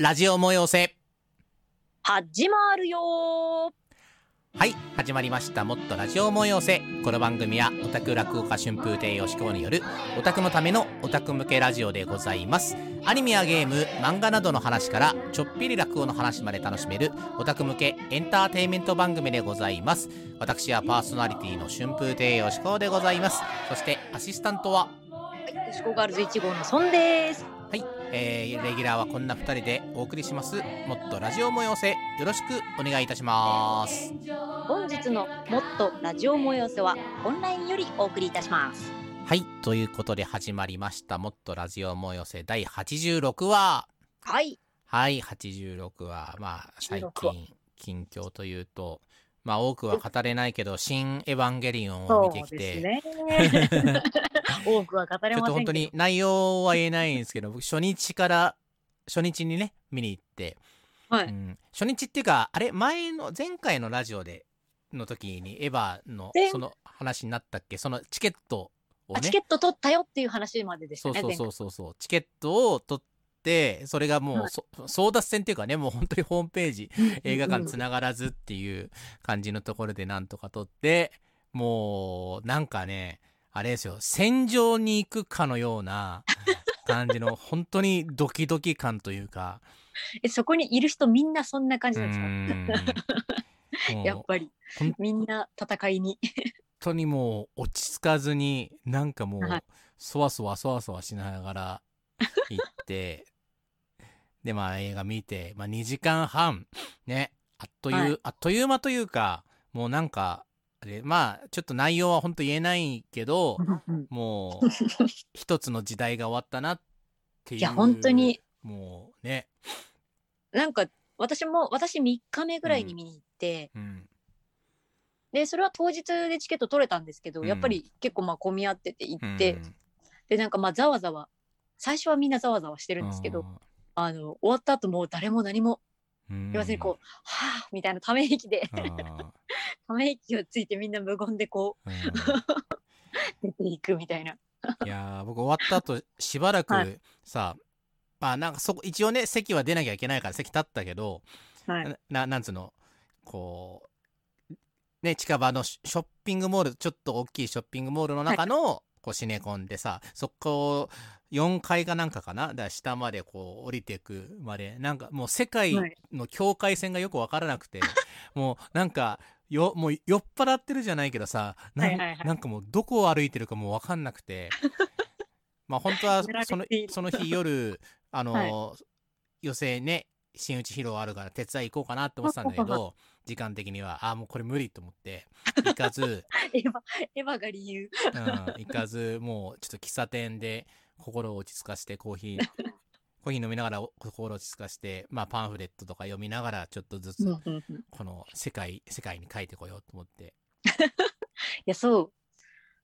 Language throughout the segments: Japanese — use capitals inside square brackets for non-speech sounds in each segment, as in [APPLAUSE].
ラジオ催せ。始まるよ。はい始まりました。もっとラジオ催せ。この番組はオタク落語家春風亭よしこによるオタクのためのオタク向けラジオでございます。アニメやゲーム漫画などの話からちょっぴり落語の話まで楽しめるオタク向けエンターテインメント番組でございます。私はパーソナリティの春風亭よしこでございます。そしてアシスタントははい、よしこガールズ1号のソンです。はい、えー、レギュラーはこんな2人でお送りします。もっとラジオ催せ。よろしくお願いいたします。本日のもっとラジオ催せはオンラインよりお送りいたします。はいということで始まりました。もっとラジオ催せ。第86話。はい。はい86話。まあ最86近近況というとまあ多くは語れないけど「新エヴァンゲリオン」を見てきて。[LAUGHS] 多くは語れちょっと本当。に内容は言えないんですけど僕初日から初日にね見に行ってはい。うん、初日っていうかあれ前の前回のラジオでの時にエヴァの前その話になったっけ？そのチケットをねあチケット取ったよっていう話まででしたね。そうそうそうそうそうチケットを取ってそれがもう、はい。そ争奪戦っていうかねもう本当にホームページ映画館つながらずっていう感じのところでなんとか取ってもうなんかねあれですよ戦場に行くかのような感じの [LAUGHS] 本当にドキドキ感というか。えそこにいる人みんなそんな感うじなんですか？[LAUGHS] やっぱりみんな戦いに。本当にもう落ち着かずになんかもうはい。そわそわそわそわしながら行ってでまあ映画見て、まあ、2時間半ねあっという、はい。あっという間というかもうなんかあれまあちょっと内容は本当言えないけどもう一つの時代が終わったなっていういや本当に。もうね。なんか私も私3日目ぐらいに見に行って、うん。でそれは当日でチケット取れたんですけど、うんやっぱり結構まあ混み合ってて行って、うん。でなんかまあざわざわ最初はみんなざわざわしてるんですけど、あの終わった後もう誰も何もうん。言わずにこう「はあ」みたいなため息で [LAUGHS] ため息をついてみんな無言でこう [LAUGHS] 出ていくみたいな。いやー僕終わった後しばらくはい。さ、まあなんかそこ一応ね席は出なきゃいけないから席立ったけど、はい、なななんつうのこうね近場のシショッピングモールちょっと大きいショッピングモールの中の、こうシネコンでさそこを4階かなんかかな？だから下までこう降りていくまで。なんかもう世界はい。の境界線がよく分からなくて、もうなんかよもう酔っ払ってるじゃないけどさなん,、はいはいはい。なんかもうどこを歩いてるかもう分かんなくて。まあ本当は [LAUGHS] そのその日夜あの、は予選ね新内披露あるから手伝い行こうかなって思ってたんだけど時間的にはあもうこれ無理と思って。行かず、[LAUGHS] エヴァエヴァが理由。うん、行かずもうちょっと喫茶店で心を落ち着かせてコーヒー [LAUGHS] コーヒー飲みながら心を落ち着かせて、まあ、パンフレットとか読みながらちょっとずつこの世界世界に書いてこようと思って、[LAUGHS] やそ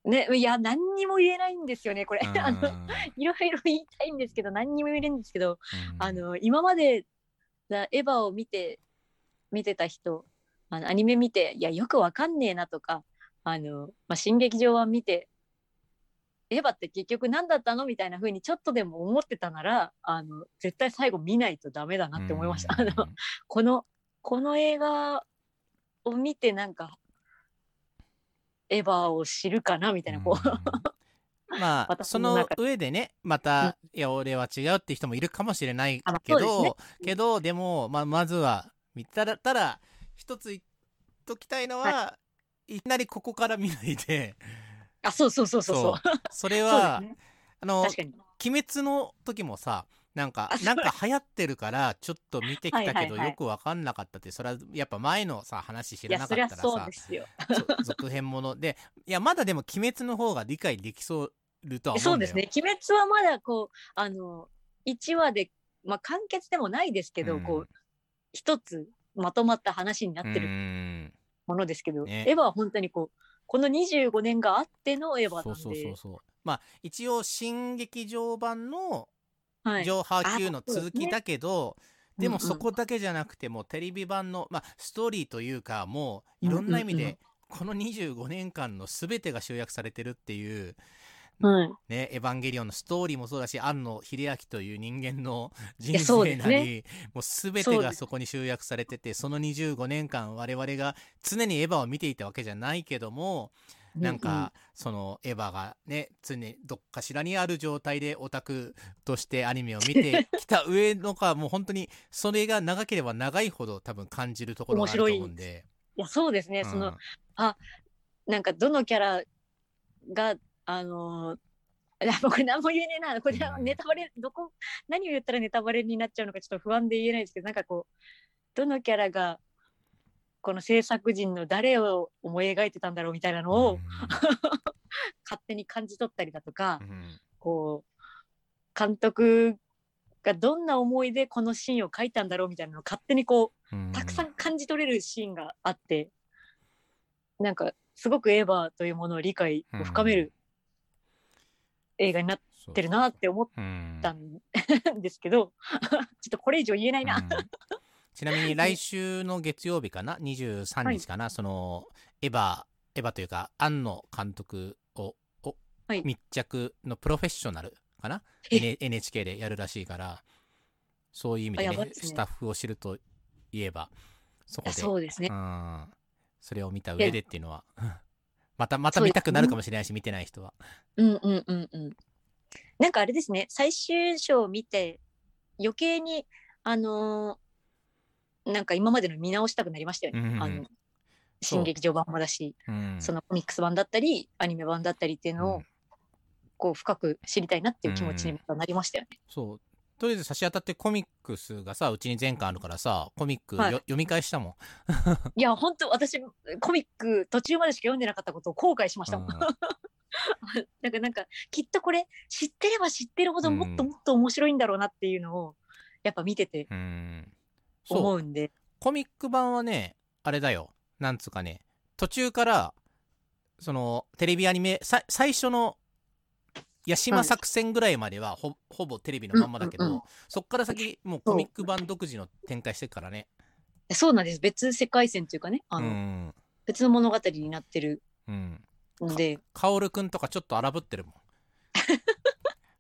う。ねいや何にも言えないんですよねこれ。うん。あのいろいろ言いたいんですけど何にも言えないんですけど、うん。あの今までだエヴァを見て見てた人あのアニメ見ていやよくわかんねえなとかあの、まあ、新劇場は見てエヴァって結局何だったの？みたいな風にちょっとでも思ってたならあの絶対最後見ないとダメだなって思いました。あうん。のこのこの映画を見てなんかエヴァを知るかな？みたいなこう、うん。まあ [LAUGHS] 私その上でねまた、いや俺は違うって人もいるかもしれないけど、ね。けどでも、まあ、まずは見たらたら一つ言っときたいのは、い、きなりここから見ないであそうそうそうそうそう。それそうは、ね。あの確かに。鬼滅の時もさなんかなんか流行ってるからちょっと見てきたけどよく分かんなかったってそれはやっぱ前のさ話知いらなかったらさ続編もの。でいやまだでも鬼滅の方が理解できそうるとは思そううんだよ。ですね。鬼滅はまだこうあの1話で、まあ、完結でもないですけど、うん。こう一つまとまった話になってうるん。ものですけど、ね。エヴァは本当にこうこの25年があってのエヴァなんで。そうそうそうそう。まあ一応新劇場版のはい。上波級の続きだけど、でもうんうん。そこだけじゃなくてもうテレビ版の、まあ、ストーリーというかもういろんな意味でこの25年間の全てが集約されてるっていうはい。ね、エヴァンゲリオンのストーリーもそうだし、庵野秀明という人間の人生なり、もう全てそうですがそこに集約されてて、その25年間我々が常にエヴァを見ていたわけじゃないけども、なんか、そのエヴァがね、常にどっかしらにある状態でオタクとしてアニメを見てきた上のか、[LAUGHS] もう本当にそれが長ければ長いほど多分感じるところがあると思うんで。いや、そうですね。その、なんかどのキャラが、あのやもうこれ何も言えねえな。これはうん。ネタバレ、どこ、何を言ったらネタバレになっちゃうのかちょっと不安で言えないですけど、なんかこう、どのキャラが、この制作陣の誰を思い描いてたんだろうみたいなのを、[LAUGHS] 勝手に感じ取ったりだとか、うん。うんこう、監督がどんな思いでこのシーンを書いたんだろうみたいなのを勝手にこう、うん。たくさん感じ取れるシーンがあって、なんかすごくエヴァというものを理解を深める映画になってるなって思っうんたんですけど、[LAUGHS] ちょっとこれ以上言えないな。うん。ちなみに来週の月曜日かな？23日かな、そのエヴァエヴァというか庵野監督ををはい。密着のプロフェッショナルかな、NHK でやるらしいからそういう意味でねね。スタッフを知るといえばそこで。そうですね。う。ん。それを見た上でっていうのはまたまた見たくなるかもしれないし見てない人は。うんうんうんうん。なんかあれですね、最終章を見て、余計に、あのーなんか今までの見直したくなりましたよね。うんうんうんあの新劇場版もだし、うんそのコミックス版だったり、アニメ版だったりっていうのを、うんこう深く知りたいなっていう気持ちになりましたよね。そうとりあえず差し当たってコミックスがさうちに全巻あるからさコミックよ、はい。読み返したもん。いや、本当私、コミック途中までしか読んでなかったことを後悔しましたもん。うん。[LAUGHS] なんか、なんか、きっとこれ、知ってれば知ってるほどもっとうんもっと面白いんだろうなっていうのを、やっぱ見ててうん。そう。思うんで。コミック版はねあれだよ。なんつうかね。途中からそのテレビアニメさ最初の八島作戦ぐらいまではほ,、ほぼテレビのまんまだけど、うんうんうん。そっから先もうコミック版独自の展開してるからね。そうなんです。別世界線というかね、あの、うん。別の物語になってるうん。ので、薫くんとかちょっと荒ぶってるもん。[LAUGHS]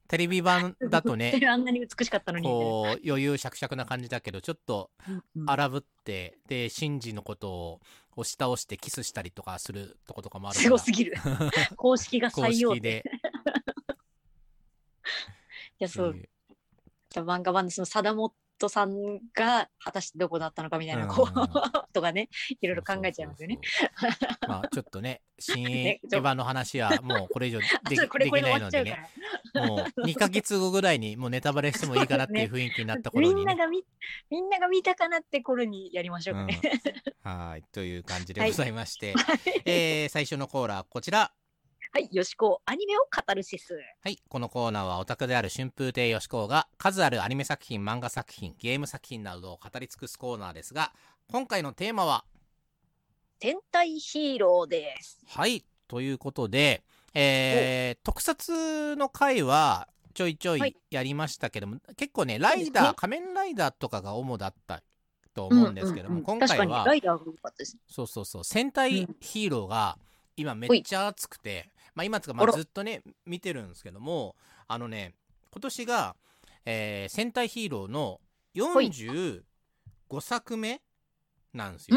テレビ版だとね [LAUGHS] あんなに美しかったのにこう余裕しゃくしゃくな感じだけどちょっとうんうん。荒ぶってでシンジのことを押し倒してキスしたりとかするとことかもあるから。すごすぎる。[LAUGHS] 公式が公採用式で。いや、そう。漫画版のその貞本さんが果たしてどこだったのかみたいな、こう、う [LAUGHS] んとかね、いろいろ考えちゃいますよね。まあちょっとね新 [LAUGHS] エヴァの話はもうこれ以上 [LAUGHS] あでそうこれこれできないので。ねもう2ヶ月後ぐらいにもうネタバレしてもいいかなっていう雰囲気になった頃みにね。んなが見、みんなが見たかなって頃にやりましょうかね。うんはいという感じでございまして、はいえー最初のコーナーこちら。はい、よしこ、アニメを語るシス。はい、このコーナーはオタクである春風亭よしこうが数あるアニメ作品、漫画作品、ゲーム作品などを語り尽くすコーナーですが、今回のテーマは、戦隊ヒーローです。はい、ということで、えー特撮の回はちょいちょはいいやりましたけども、結構ね、ライダー、仮面ライダーとかが主だったと思うんですけども、うんうんうん今回は。そうそうそう戦隊うんヒーローが今めっちゃ熱くて、まあ今つかまあずっとね見てるんですけどもあのね今年が、えー戦隊ヒーローの45作目なんですよ、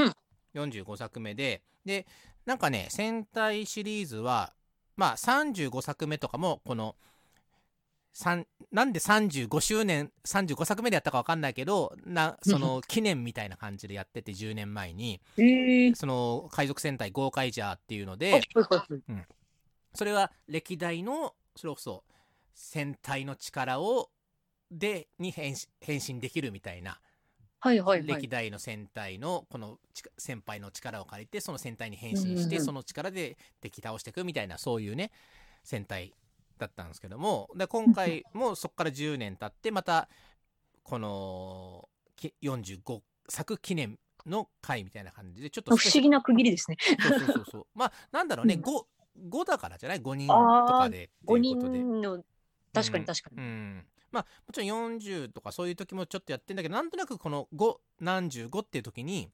45作目ででなんかね戦隊シリーズはまあ35作目とかもこの三なんで35周年35作目でやったか分かんないけどなその記念みたいな感じでやってて10年前に。その海賊戦隊ゴーカイジャーっていうのあではいはいはいそれは歴代のそれこそ戦隊の力をでに変身変身できるみたいな。はいはいはい。歴。代の戦隊のこの先輩の力を借りてその戦隊に変身して、その力で敵倒していくみたいなそういうね戦隊だったんですけども。で今回もそこから10年経ってまたこのき45作記念の回みたいな感じでちょっと不思議な区切りですね。そうそうそうそう。まあなんだろうね、うん 5, 5だからじゃない？5人とかでって5いうことで。人の、確かうん。に確かに。うん、まあもちろん40とかそういう時もちょっとやってんだけどなんとなくこの5何十5っていう時に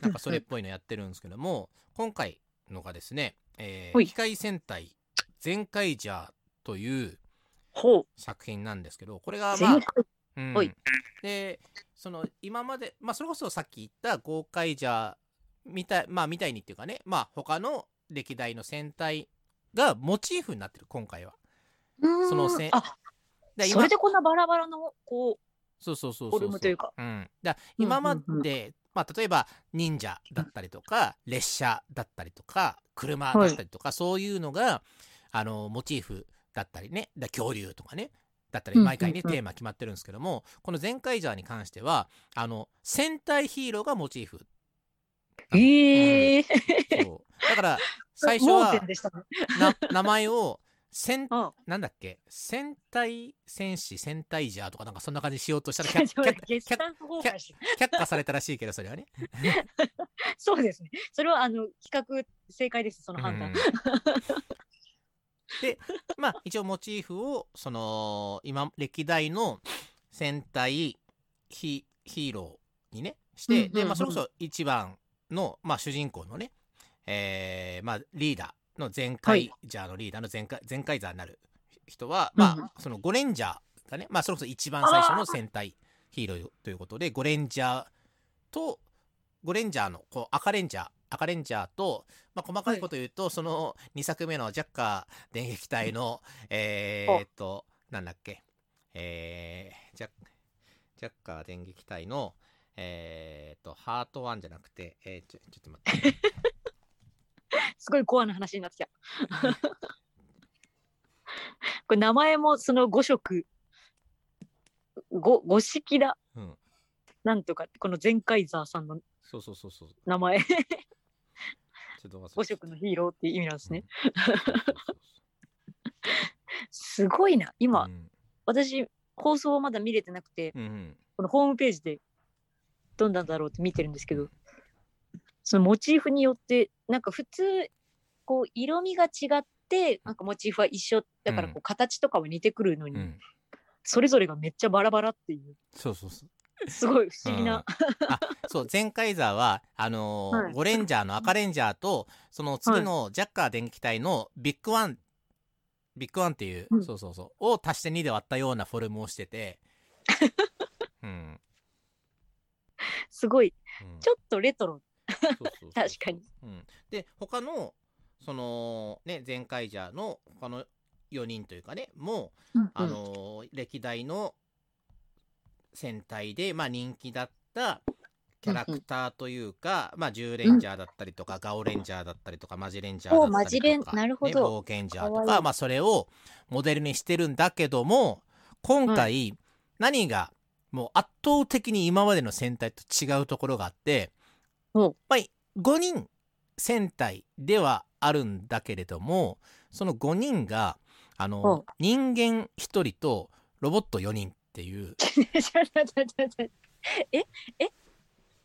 なんかそれっぽいのやってるんですけども [LAUGHS] 今回のがですね、えー機械戦隊全カイジャーという。作品なんですけどこれがま全あ部、うん。はい。でその今まで、まあ、それこそさっき言った豪快じゃみたい,、まあ、みたいにっていうかね、まあ、他の歴代の戦隊がモチーフになってる今回は。そのせんあ、でそれでこんなバラバラの、こそうそうそうそうフォルムというか。うん、だ今まで、まあ、例えば忍者だったりとか列車だったりとか車だったりとか、そういうのがあのモチーフだったりね。だ恐竜とかね。だったり毎回ね、テーマ決まってるんですけどもこの「ゼンカイジャー」に関してはあの戦隊ヒーローがモチーフ。う。ええー。そうだから [LAUGHS] 最初盲は [LAUGHS] 名前を戦うん。なんだっけ？戦隊戦士戦隊ジャーとかなんかそんな感じにしようとしたら [LAUGHS] 却下されたらしいけどそれはね。そうですね。それはあの企画正解です。その判断。うんでまあ一応モチーフをその今歴代の戦隊ヒヒーローにねして、で、まあ、それこそ一番の、まあ、主人公のね、えーまあ、リーダーの全開ジャーのリーダーの全開全開ザーになる人は、まあうん。そのゴレンジャーがね、まあ、それこそ一番最初の戦隊ヒーローということでゴレンジャーとゴレンジャーのこう赤レンジャー赤レンジャーと、まあ、細かいこと言うと、その2作目のジャッカー電撃隊のえーっとなんだっけえー、ジャッジャッカー電撃隊のえーっとハートワンじゃなくてえー、ちょちょっと待って。[LAUGHS] すごいコアな話になってきた。[LAUGHS] これ名前もその5色。五五色だ。うん。なんとかこのゼンカイザーさんのそうそうそうそう。名前。ちょっと忘れ5色のヒーローっていう意味なんですね。すごいな。今、うん。私放送をまだ見れてなくてうんうん。このホームページでどんなんだろうって見てるんですけどそのモチーフによってなんか普通こう色味が違ってなんかモチーフは一緒。だからこうう形とかは似てくるのに、うん。それぞれがめっちゃバラバラっていう。そうそうそう。すごい不思議な、そうゼンカイザーはあのーはい。ゴレンジャーのアカレンジャーとその次のジャッカー電撃隊のビッグワンビッグワンっていう、うん。そうそうそうを足して2で割ったようなフォルムをしてて。[LAUGHS] うん、すごいうん。ちょっとレトロ。確かに。うん、で他のそのねゼンカイジャーの他の4人というかねもうあのー歴代の戦隊で、まあ、人気だったキャラクターというか、まあ、10レンジャーだったりとか、ガオレンジャーだったりとかマジレンジャーだったりとか、なるほど。ね、冒険ジャーとかまあ、それをモデルにしてるんだけども今回、何がもう圧倒的に今までの戦隊と違うところがあって、おまあ、5人戦隊ではあるんだけれどもその5人があおの人間1人とロボット4人っていう。[LAUGHS] ええ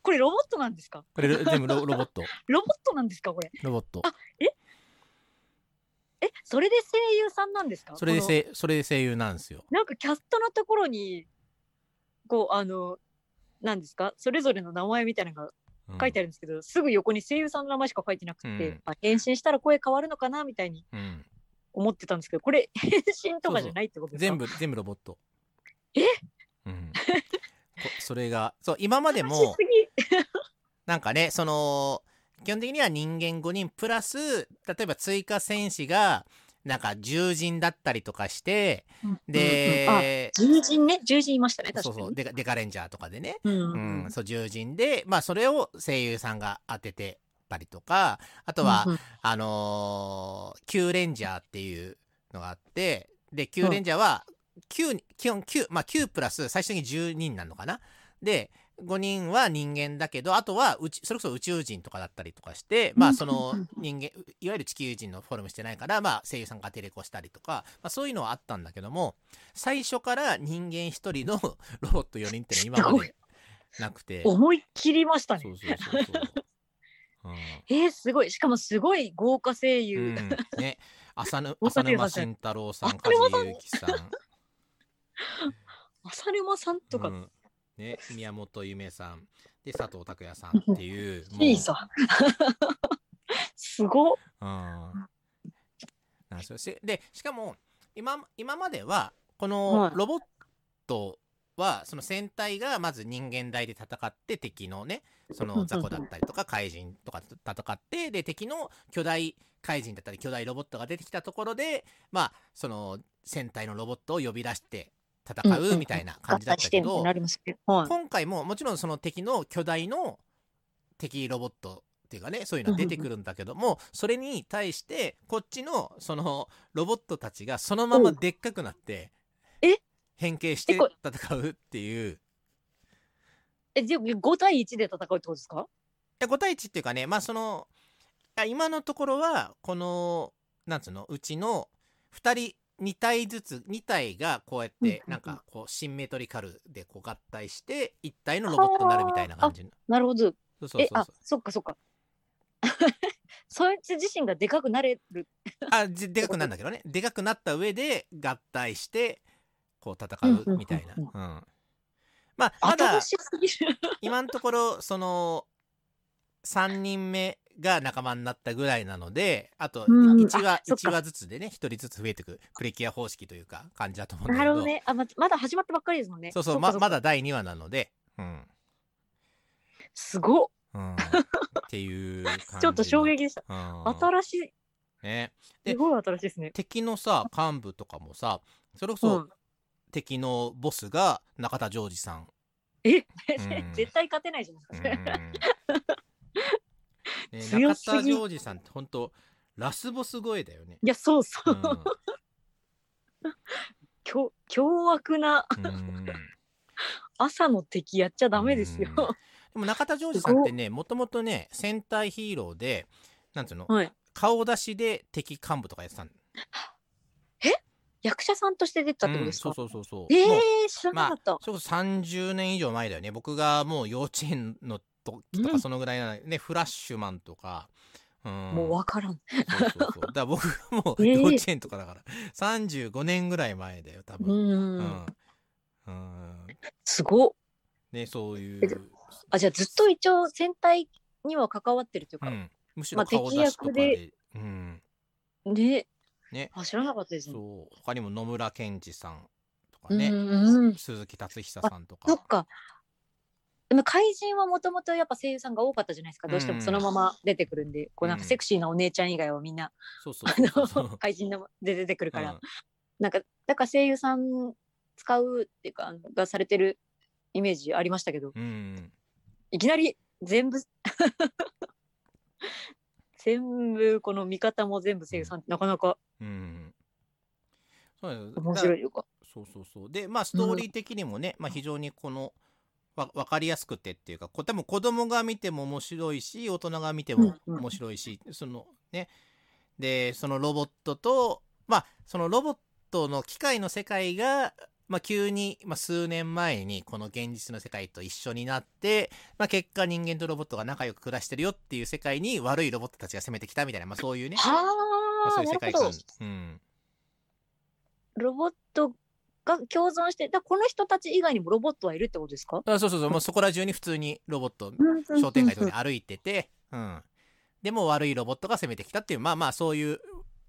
これロボットなんですか？これ全部ロ [LAUGHS] ロボット。ロボットなんですかこれ？ロボット。あえ？それで声優さんなんですか？それでこのせそれで声優なんですよ。なんかキャストのところにこうあのなんですか？それぞれの名前みたいなのがうん。書いてあるんですけど、すぐ横に声優さんの名前しか書いてなくて、うん。あ変身したら声変わるのかなみたいにうん。思ってたんですけどこれ変身とかじゃないってことですか？全部全部ロボット。え？うん、こそれがそう今までも [LAUGHS] なんかねその基本的には人間5人プラス例えば追加戦士がなんか獣人だったりとかしてうんうんうん。獣人ね。獣人いましたね。そう確かに。そうデカデカレンジャーとかでね、うんううん。ん、そう獣人で、まあ、それを声優さんが当ててたりとかあとは、うんうん。あのー、キューレンジャーっていうのがあってでキューレンジャーは9基本9まあ9プラス最終的に10人なのかな。で5人は人間だけどあとは宇宙それこそ宇宙人とかだったりとかしてまあその人間いわゆる地球人のフォルムしてないからまあ声優さんがテレコしたりとか、まあ、そういうのはあったんだけども最初から人間1人の [LAUGHS] ロボット4人っていうのは今までなくて。思いっきりましたね。そうそうそうそう。う。ん [LAUGHS] えー、すごい。しかもすごい豪華声優、うん、ね、浅ぬ大 [LAUGHS] 浅沼慎太郎さん、浅沼さん梶裕貴さん、浅沼さんとか、うんね、宮本夢さん、で佐藤拓也さんっていう、いいさすごっ。うん、なんですよ。しでしかも今今まではこはい。のロボットはその戦隊がまず人間大で戦って敵のねその雑魚だったりとか怪人とかと戦ってで敵の巨大怪人だったり巨大ロボットが出てきたところでまあその戦隊のロボットを呼び出して戦うみたいな感じだったけど。今回ももちろんその敵の巨大の敵ロボットっていうかねそういうの出てくるんだけどもそれに対してこっちのそのロボットたちがそのままでっかくなってえ？変形して戦うっていう。え、じゃあ5対1で戦うってことですか？いや5対1っていうかねまあその今のところはこのなんつうのうちの2人2体ずつ2体がこうやってなんかこうシンメトリカルでこう合体して1体のロボットになるみたいな感じのなるほど。そうそうそうえ、あそっかそっか。[LAUGHS] そいつ自身がでかくなれる。あじでかくなるんだけどねでかくなった上で合体してこう戦うみたいな、うんまあまだ。[LAUGHS] 今のところその3人目が仲間になったぐらいなのであとうん1話あそっか1話ずつでね1人ずつ増えていくプレキュア方式というか感じだと思うんだけどなるほどね。あ、ままだ始まったばっかりですもんね。そうそうっかっかままだ第2話なので、うんすごっ。うん、っていうちょっと衝撃でした。うん新しい。ねですごい新しいですね。敵のさ幹部とかもさそれこうそん。敵のボスが中田ジョージさんえ、うん [LAUGHS] 絶対勝てないじゃないうんですか。ね、強すぎ中田ジョージさんって本当ラスボス声だよね。いや、そうそうう。[LAUGHS] ん凶凶悪なうん朝の敵やっちゃダメですよ。でも中田ジョージさんってねもともとね戦隊ヒーローでなんつうの？はい。顔出しで敵幹部とかやってたん役者さんとして出てたってことですか、うんそうそうそうそう。えもうー、知らなかった。それこそ30年以上前だよね僕がもう幼稚園の時とうん。かそのぐらいなね、フラッシュマンとか、うん、もうわからん。そうそうそう。だから僕がもう [LAUGHS] えー幼稚園とかだから、35年ぐらい前だよ多う。分うん。ん、うん、すごっ。ねそういう、あ、じゃあずっと一応戦隊には関わってるというか、うん、むしまあろ顔出しとか敵で,、役うん。ね。ね。あ、知らなかったですね。そう。他にも野村健二さんとかうんね、うん。鈴木達久さんとか。そっか。でも怪人はもともとやっぱ声優さんが多かったじゃないですか。どうしてもそのまま出てくるんで、こうなんかセクシーなお姉ちゃん以外はみんな、そうそう怪人ので出てくるから、うん。なんかだから声優さん使うっていうかがされてるイメージありましたけど、うんいきなり全部 [LAUGHS] 全部この見方も全部声優さんってなかなかうんそう面白いというか。そうそうそう。でまあストーリー的にもね、まあ、非常にこのわ分かりやすくてっていうかこ多分子供が見ても面白いし大人が見ても面白いし、そのね。でそのロボットとまあそのロボットの機械の世界が、まあ、急に、まあ、数年前にこの現実の世界と一緒になって、まあ、結果人間とロボットが仲良く暮らしてるよっていう世界に悪いロボットたちが攻めてきたみたいな、まあ、そういうね、まあ、はあ、そういう世界観。うん。ロボットが共存して、だこの人たち以外にもロボットはいるってことですか？あそうそうそう、もうそこら中に普通にロボット、商商店街とかに歩いてて、うん。でも悪いロボットが攻めてきたっていう、まあまあそういう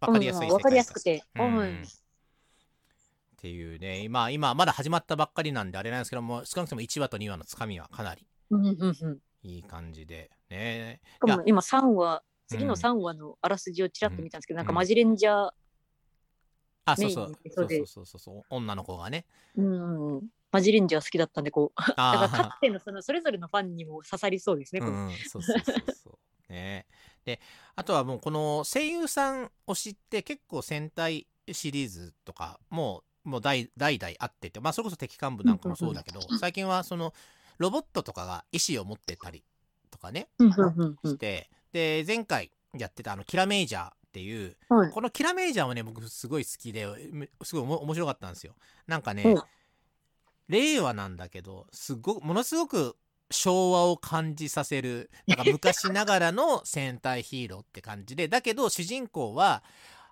分かりやすい世界観わかりやすくて。うん。はい。っていうね、今、今まだ始まったばっかりなんであれなんですけども、少なくとも1話と2話のつかみはかなりうんうんうんいい感じで、ね。しかも今3話、次のうん。3話のあらすじをちらっと見たんですけど、なんかうん。マジレンジャー、あ、そうそうそう。そうで。そうそうそう、女の子がね。うんうん、マジレンジャー好きだったんで、こう、[LAUGHS] だからかあつてのそのそれぞれのファンにも刺さりそうですね。あ、うん、そうそうそうそう。ね。で、あとはもうこの声優さん推しって結構戦隊シリーズとかもうもう代代々あってて、まあそれこそ敵幹部なんかもそうだけど、最近はそのロボットとかが意思を持ってたりとかね、うんうんうんうん。して、で、前回やってたあのキラメイジャーっていう、はい。このキラメイジャーはね、僕すごい好きで、めすごい面白かったんですよ。なんかね、うん。令和なんだけど、すごものすごく昭和を感じさせる、なんか昔ながらの [LAUGHS] 戦隊ヒーローって感じで、だけど主人公は、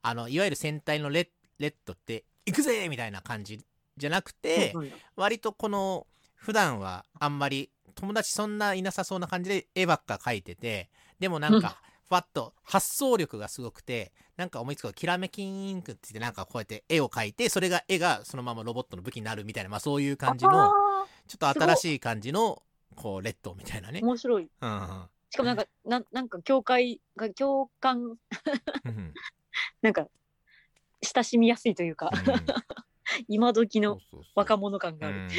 あの、いわゆる戦隊のレッレッドって、行くぜみたいな感じじゃなくて、うんうん割とこの普段はあんまり友達そんないなさそうな感じで絵ばっか描いててでもなんかふわっと発想力がすごくてなんか思いつくキラメキインクって言ってなんかこうやって絵を描いてそれが絵がそのままロボットの武器になるみたいな、まあ、そういう感じのあちょっと新しい感じのこうレッドみたいなね。ー。面白い。うんうん。しかもなんか、なんなんか教会が共感、うん [LAUGHS] なんか、親しみやすいというか、[LAUGHS] 今時のそうそうそう。若者感がある。うん。で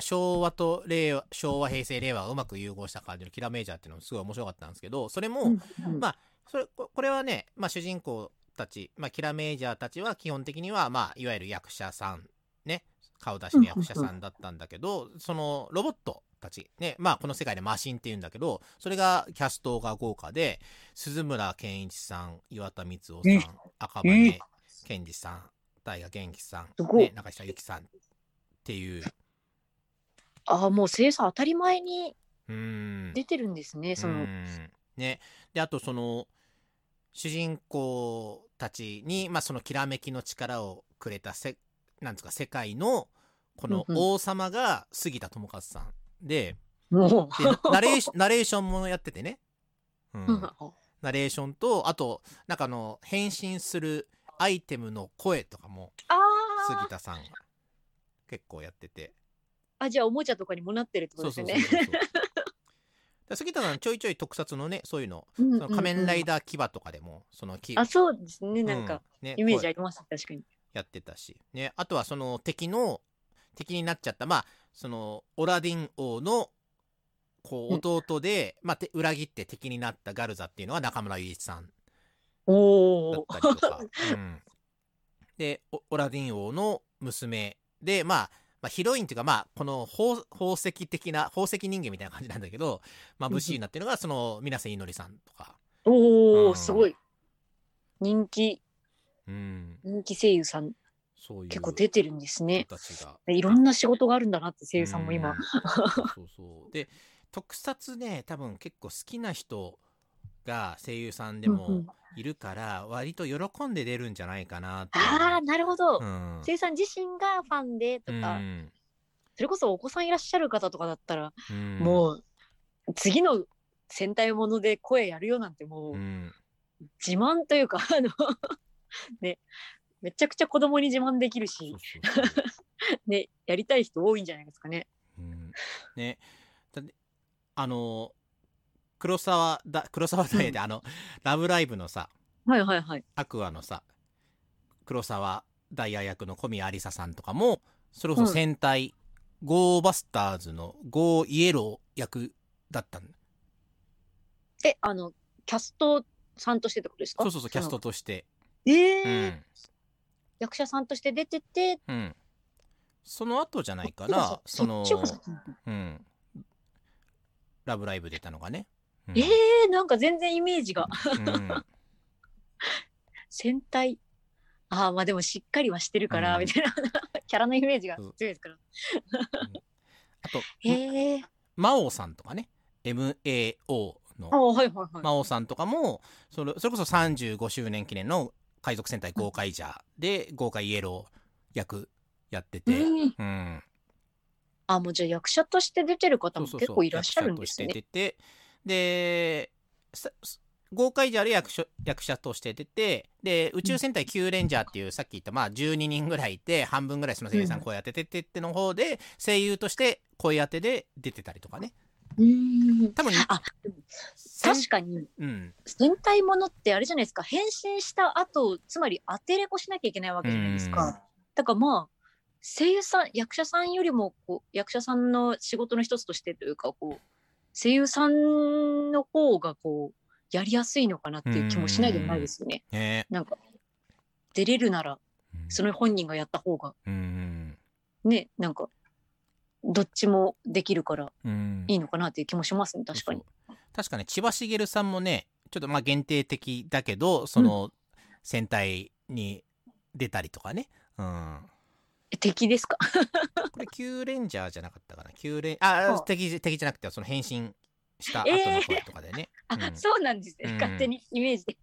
昭和と令和昭和平成令和がうまく融合した感じのキラメージャーっていうのもすごい面白かったんですけどそれも、うんうん。まあそれここれはね、まあ、主人公たち、まあ、キラメージャーたちは基本的には、まあ、いわゆる役者さんね顔出しの役者さんだったんだけど、そのロボットたちねまあこの世界でマシンっていうんだけどそれがキャストが豪華で鈴村健一さん岩田光雄えさん赤羽健二さん大河元気さん、ね、中下由紀さんっていうああ、もう声優さん当たり前にうん。出てるんですね、そうの。ん。ね。であとその主人公たちに、まあ、そのきらめきの力をくれたせなんですか世界のこのうんうん。王様が杉田智和さん。でもでナレーション [LAUGHS] ナレーションもやっててね、うん。う。ナレーションとあとなんかあの変身するアイテムの声とかもあ杉あ。田さんが結構やっててあ、じゃあおもちゃとかにもなってるってことですよね。杉田さんちょいちょい特撮のねそういうのその仮面ライうんダー牙とかでもその牙あ、そうですね、なんか、うん。ねイメージあります、確かに。やってたし、ね、あとはその敵の敵になっちゃったまあそのオラディン王のこううん。弟で、まあ、て裏切って敵になったガルザっていうのは中村雄一さんおお。だったりとか、うん、でオオラディン王の娘で、まあ、まあヒロインっていうかまあこの宝宝石的な宝石人間みたいな感じなんだけど眩しいなっていうのがその水瀬いのりさんとか、おうん。お、すごい。人気、うん、人気声優さん、そういう結構出てるんですね。いろんな仕事があるんだなって声優さんも今。そうそう。で特撮ね多分結構好きな人が声優さんでもんいるから割と喜んで出るんじゃないかなってああ、なるほど。う。ん。声優さん自身がファンでとか、うん。それこそお子さんいらっしゃる方とかだったら、うん。もう次の戦隊もので声やるよなんてもううん。自慢というか、あの、[LAUGHS] ね、めちゃくちゃ子供に自慢できるそし [LAUGHS] ね、やりたい人多いんじゃないですかね。うん。ね。あの黒澤だ黒澤ダイヤで、あの「ラブライブ!」のさはいはいはい。アクアのさ黒澤ダイヤ役の小宮有紗さんとかもそれこそ戦隊、ゴーバスターズのゴーイエロー役だったんえ、あの、キャストさんとしてってことですか？そうそうそうキャストのとして。えうーん、役者さんとして出てて、うん、その後じゃないかそなそのそっちが先なんだ。うん「ラブライブ!」出たのがね、うんえー、なんか全然イメージが。うん戦隊。ああ、まあでもしっかりはしてるから、うんみたいな。キャラのイメージが強いですから。あとへえ。魔王さんとかね MAO のはいはいはい。魔王さんとかもそれそれこそ35周年記念の海賊戦隊ゴーカイジャーでゴーカイイエロー役やってて、うんうん、あ、もうじゃあ役者として出てる方も結構いらっしゃるんですね役者と。して出てでさゴーカイジャーで役所役者として出てで宇宙戦隊キューレンジャーっていうさっき言ったまあ12人ぐらいいて半分ぐらいその声優さん声当ててってっての方で声優として声当てで出てたりとかね。うーん。多分あ、戦確かにうん。戦隊ものってあれじゃないですか。変身した後つまり当てれこしなきゃいけないわけじゃないですうん。か。だからまあ声優さん役者さんよりもこう役者さんの仕事の一つとしてというかこう声優さんの方がこうやりやすいのかなっていう気もしないでもないですよね。ね。なんか出れるならうん。その本人がやった方が。うんねなんかどっちもできるからうん。いいのかなっていう気もしますね確かに。確かね千葉茂さんもねちょっとまあ限定的だけどその戦隊に出たりとかね、うん、え敵ですか？[LAUGHS] これキューレンジャーじゃなかったかな？キューレンああ敵敵じゃなくてその変身した後えー。の声とかでね、あ、うん。そうなんですね、うん。勝手にイメージで。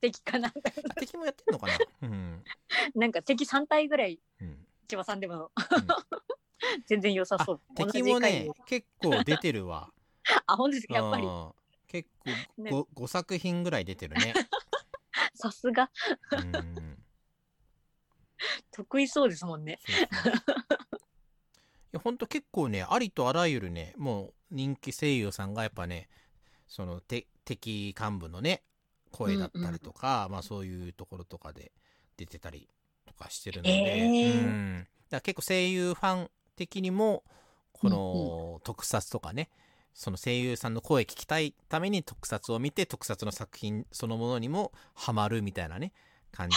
敵かな敵もやってんのかな？うん、なんか敵3体ぐらいうん、千葉さんでも。[LAUGHS] 全然良さあそう。敵もねで結構出てるわ。[LAUGHS] あ、本当ですか、やっぱり。うん。結構ね。5, 5作品ぐらい出てるね。さすが。うん [LAUGHS] 得意そうですもんね。そうそういやほんと結構ねありとあらゆるねもう人気声優さんがやっぱねそのて敵幹部のね声だったりとか、まあそういうところとかで出てたりとかしてるので、えー。うん、だ結構声優ファン的にもこの特撮とかねその声優さんの声聞きたいために特撮を見て特撮の作品そのものにもハマるみたいなね感じの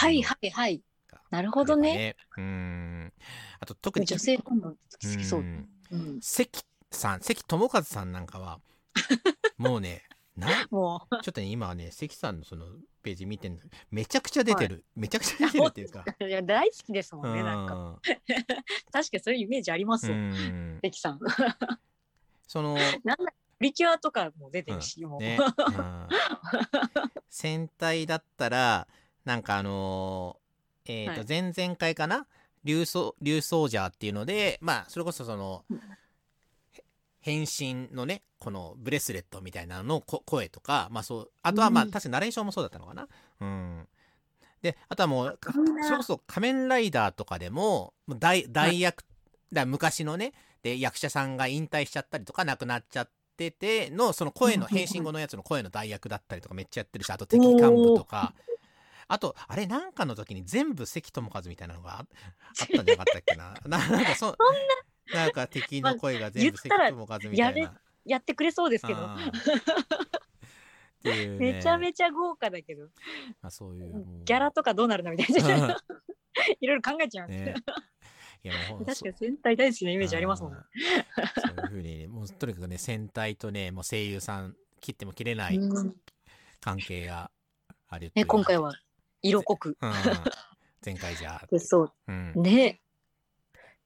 はいはいはい。なるほどね。うん。あと特に女性ファンの好きそう。う。ん。うん、関さん関智和さんなんかは [LAUGHS] もうねなもちょっとね今はね関さんのそのページ見てんのめちゃくちゃ出てる、めちゃくちゃ出てるっていうか。ういや大好きですもうん。ね、なんか。確かにそういうイメージあります。うよ、ん。関さん。そのなんだプリキュアとかも出てるし、もう。戦隊だったらなんかあのーえっ、と、はい。前々回かな？竜ソ竜ソージャーっていうのでまあそれこそその変身のねこのブレスレットみたいなののこ声とかまあそうあとはまあうん確かナレーションもそうだったのかな？うん。であとはもうそれこそ仮面ライダーとかでも大大役、だ昔のねで役者さんが引退しちゃったりとか亡くなっちゃっててのその声の変身後のやつの声の代役だったりとかめっちゃやってるしあと敵幹部とかあとあれなんかの時に全部関智和みたいなのがあ [LAUGHS] あったんじゃなかったっけなななんかそなんか敵の声が全部関智和みたいやれな。やってくれそうですけど。[LAUGHS] ねめちゃめちゃ豪華だけど、まあ、そういうギャラとかどうなるのみたいな。[LAUGHS] いろいろ考えちゃいます。ねいや確かに戦隊大好きなイメージありますもんね。そういうふうにね、もうとにかくね、戦隊とね、もう声優さん切っても切れないうん関係があるね、今回は色濃く。うん、前回じゃ、でそう。うん、ね。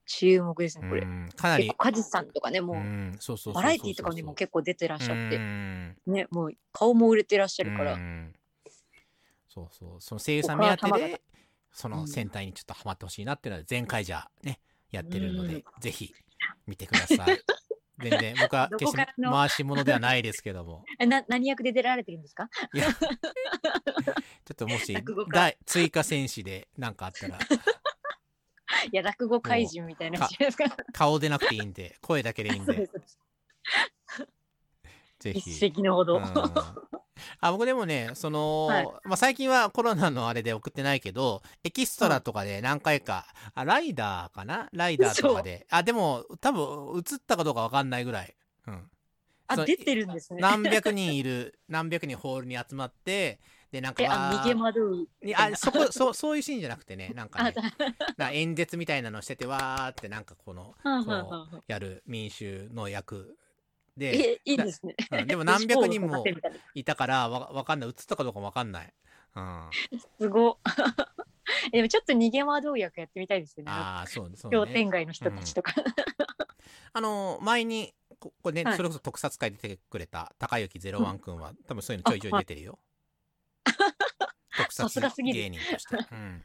注目ですね、これ。うん。かなり。結構、、カジさんとかね、もう、バラエティーとかにも結構出てらっしゃって、うん。ね、もう顔も売れてらっしゃるから、うん。そうそう、その声優さん目当てで、その戦隊にちょっとハマってほしいなっていうのは前回じゃね、やってるので、ぜひ見てください。全然、僕は [LAUGHS] ど決して回し物ではないですけども。[LAUGHS] えな何役で出られてるんですか？いや、ちょっともし追加戦士で何かあったら、[LAUGHS] いや、落語怪人みたいな。顔出なくていいんで、声だけでいいんで。ぜ一ひ。石のほど。うんあ僕でもね、その、はいまあ、最近はコロナのあれで送ってないけど、エキストラとかで何回か、あ、ライダーかな？ライダーとかで。あ、でも、多分、映ったかどうかわかんないぐらい。うん。そあ、の出てるんですね。何百人いる、[LAUGHS] 何百人ホールに集まって、で、なんかえ、あ、逃げ惑う。いやあそこそうそういうシーンじゃなくてねなんかあ、ねだな演説みたいなのしててわーってなんかこの [LAUGHS] ははやる民衆の役で、え、いいですね。うんでも何百人もいたからわわかんない。映ったかどうかもわかんない、うん、すご。[LAUGHS] えでもちょっと逃げ惑う役やってみたいですよね。ああそうそう商店ね街の人たちとか。あの前にここれね、はい。それこそ特撮会で出てくれた高幸ゼロワン君は、多分そういうのちょいちょい出てるよ。特さすがすぎる。芸人として、うん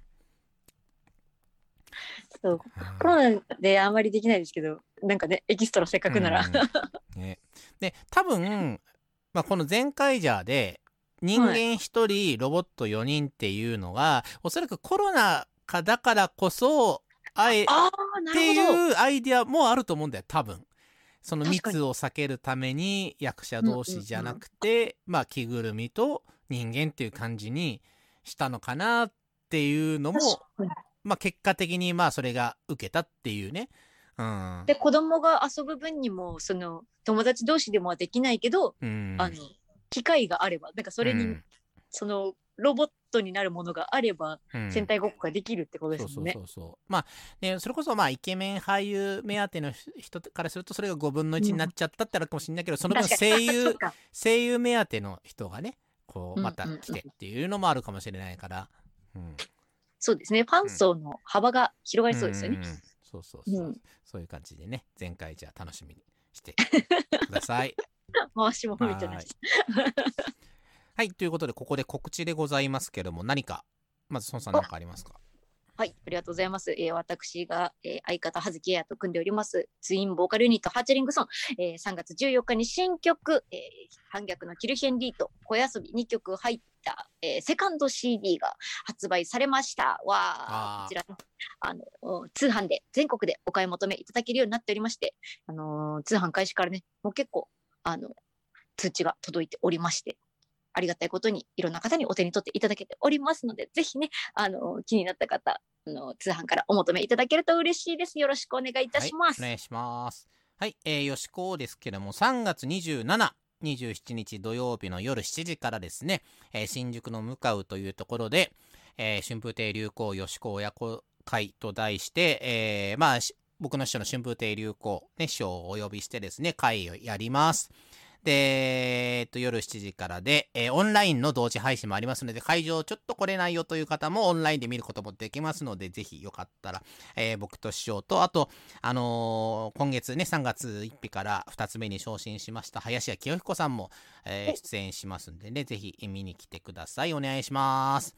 そうコロナであんまりできないですけど、なんかね、エキストラせっかくなら。うんね、で多分、まあ、この全ャーで人間1人、ロボット4人っていうのがおそらくコロナ禍だからこそあえって。いうアイディアもあると思うんだよ多分。その密を避けるために役者同士じゃなくて、まあ着ぐるみと人間っていう感じにしたのかなっていうのも、まあ、結果的にまあそれが受けたっていうね。うん。で、子供が遊ぶ分にも、その、友達同士でもはできないけど、うん、あの、機会があれば、なんかそれに、うん。その、ロボットになるものがあれば、うん。戦隊ごっこができるってことですね。うそうそう。まあ、ね、それこそまあイケメン俳優目当ての人からするとそれが5分の1になっちゃったってあるかもしれないけど、その分声優 [LAUGHS] 声優目当ての人がねこううん。また来てっていうのもあるかもしれないから、うん、そうですね。ファン層の幅が広がりそうですよねん。んんそうそうそう、うんそういう感じでね前回じゃあ楽しみにして [LAUGHS] ください。回しもめてない。はいということでここで告知でございますけども何かまず孫さん何かありますか？はい、ありがとうございます。えー私が、えー相方、葉月エアと組んでおります、ツインボーカルユニット、ハーチェリングソン、えー3月14日に新曲、えー反逆のキルヒェンリーと小遊び2曲入った、えーセカンド CD が発売されました。わあこちらね、あの、お通販で全国でお買い求めいただけるようになっておりまして、あのー通販開始からね、もう結構、あの、通知が届いておりまして、ありがたいことにいろんな方にお手に取っていただけておりますので、ぜひね、あの、気になった方、あの、通販からお求めいただけると嬉しいです。よろしくお願いいたします。はい、お願いします。はい、えー、よしこですけども、3月27、27日土曜日の夜7時からですね、えー新宿の向かうというところで、えー春風亭流行よしこ親子会と題して、えーまあ、僕の師匠の春風亭流行、ね、師匠をお呼びしてですね、会をやります。で、えっと、夜7時からで、えーオンラインの同時配信もありますので、会場ちょっと来れないよという方もオンラインで見ることもできますので、ぜひよかったら、えー僕と師匠と、あと、あのー今月ね、3月1日から2つ目に昇進しました、林家清彦さんも、え出演しますんでね、ぜひ見に来てください。お願いします。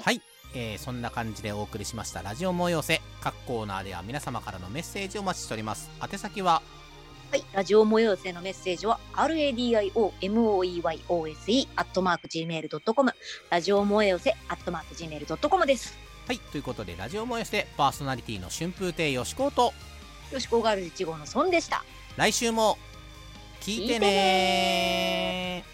はい、えーそんな感じでお送りしましたラジオ催せ。各コーナーでは皆様からのメッセージをお待ちしております。宛先ははい、ラジオ模様性のメッセージは radiomoeyose アットマーク gmail.com ラジオ模様せアットマーク gmail.com です。はい。ということでラジオ催せパーソナリティの春風亭よしこと。よしこガールズ1号のソンでした。来週も聞いてね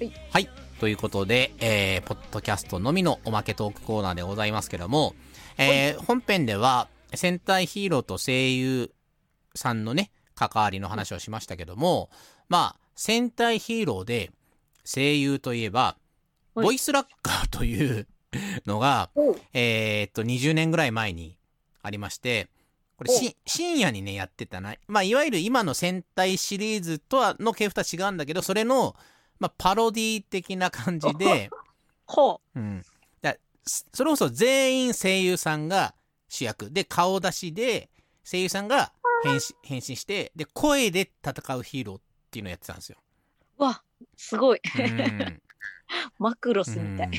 聞いてはい。ということで、えーポッドキャストのみのおまけトークコーナーでございますけども、えー本編では戦隊ヒーローと声優さんのね関わりの話をしましたけどもまあ戦隊ヒーローで声優といえばはいボイスラッカーというのが、えーっと、20年ぐらい前にありまして、これし、深夜にね、やってたな。まあ、いわゆる今の戦隊シリーズとはの系譜とは違うんだけど、それの、まあ、パロディ的な感じで、[LAUGHS] ほうん。だそそれこそ全員声優さんが主役。で、顔出しで、声優さんが変身変身して、で、声で戦うヒーローっていうのをやってたんですよ。う。わ、すごい。うん。[LAUGHS] マクロスみたい。うん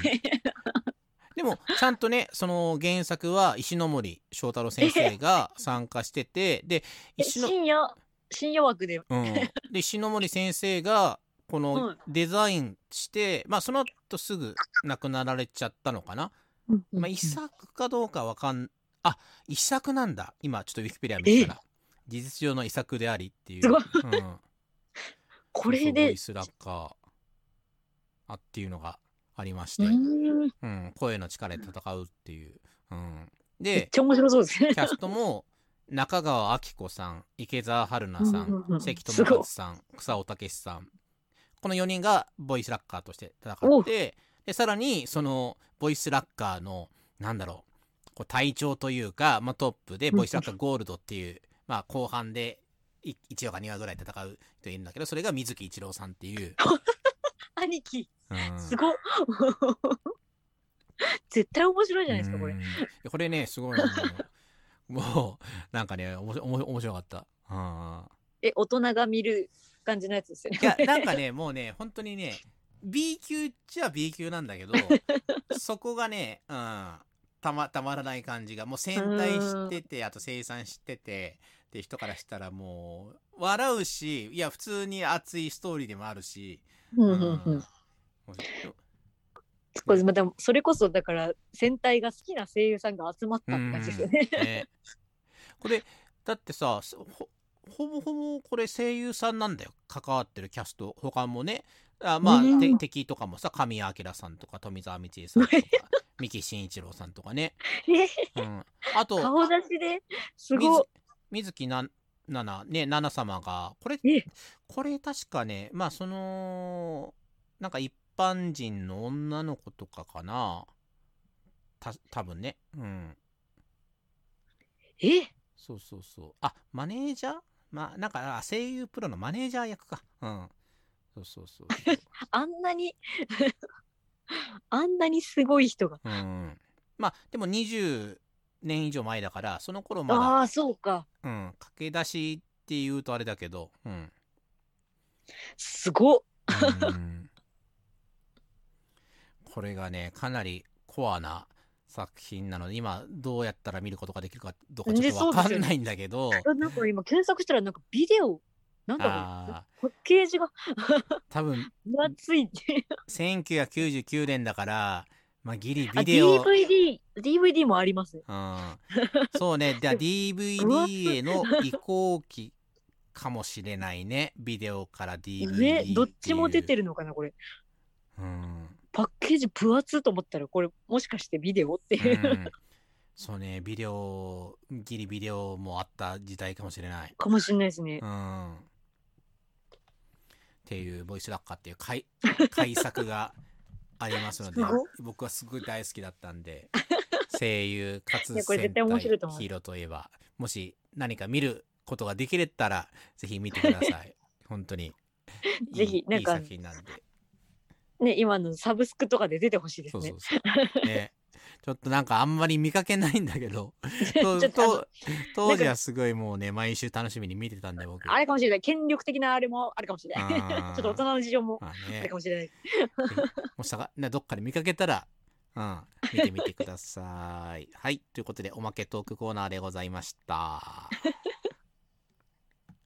でもちゃんとねその原作は石ノ森章太郎先生が [LAUGHS] 参加しててでえ石の、深夜、深夜枠で。うん、で石ノ森先生がこのうんデザインして、まあその後すぐ亡くなられちゃったのかな、まあ、遺作かどうかわかんあ遺作なんだ。今ちょっとウィキペディア見てたら事実上の遺作でありっていう。すごい。うん、[LAUGHS] これそうそうボでイ。スラッカーあっていうのがありましうて、ーん。めっうん、声の力で戦うっていう。うん、で、ちゃ面白そうですね。キ。ャストも中川明子さん、池澤春菜さん、関智一さん、草尾武さん。この4人がボイスラッカーとして戦って、で、さらにそのボイスラッカーの、なんだろう、こう隊長というか、まあ、トップでボイスラッカーゴールドっていう、まあ後半で1話か2話ぐらい戦う人いるんだけど、それが水木一郎さんっていう。[LAUGHS] 兄貴、うんすごっ。[LAUGHS] 絶対面白いじゃないですか、これこれね、すごい、もう、なんかね、おもしおも面白かった。うんえ、大人が見る感じのやつですよね。いや、なんかね、もうね、本当にね、B 級っちゃ B 級なんだけど、[LAUGHS] そこがね、うん、たま、たまらない感じが、もう戦隊知ってて、あと生産知ってて、って人からしたらもう、笑うし、いや、普通に熱いストーリーでもあるし、うんうんうん。もそれこそだから戦隊が好きな声優さんが集まったって感じですよね。ね。これだってさほほぼほぼこれ声優さんなんだよ。関わってるキャスト。他もね。あまあ、うん。て敵とかもさ神谷明さんとか富澤道恵さんとか [LAUGHS] 三木真一郎さんとかね、うん、あと顔出しで？すごい。水木な奈々ね奈々様がこれえこれ確かねまあそのなんか一般人の女の子とかかなた多分ねうんえ？そうそうそう。あ、マネージャー？まあ、なんか、あ声優プロのマネージャー役か。うん。そうそうそうそう。[LAUGHS] あんなに [LAUGHS] あんなにすごい人が。うん。まあ、でも20年以上前だから、その頃まだ、ああ、そうか。うん、駆け出しって言うとあれだけど、うん。すごっ。うんこれがね、かなりコアな作品なので今どうやったら見ることができるかどうかちょっとわかんないんだけど、あなんか今検索したらなんかビデオなんだあこれパッケージが。ー多分分厚いって1999年だから、まあ、ギリあビデオ、DVD DVD もありますうん、そうね。じゃあ [LAUGHS] DVD への移行期かもしれないね。ビデオから DVD ねどっちも出てる、るのかなこれ。うん。パッケージ分厚と思ったらこれもしかしてビデオっていう、うん。そうね。ビデオギリビデオもあった時代かもしれない、かもしれないですね。うん、っていうボイスラッカーっていう改改作がありますので僕はすごい大好きだったんで声優かつ戦隊ヒーローといえばもし何か見ることができれたらぜひ見てください。[LAUGHS] 本当に。いいぜひなんかいい作品なんで。ね今のサブスクとかで出てほしいですね。そうそうそう。ね、ちょっとなんかあんまり見かけないんだけど、[LAUGHS] 当時はすごいもうね、毎週楽しみに見てたんで、僕。あれかもしれない。権力的なあれもあるかもしれない。[LAUGHS] ちょっと大人の事情もまああねるか、もしれない。もしさどっかで見かけたら、うん、見てみてください。はい、ということで、おまけトークコーナーでございました。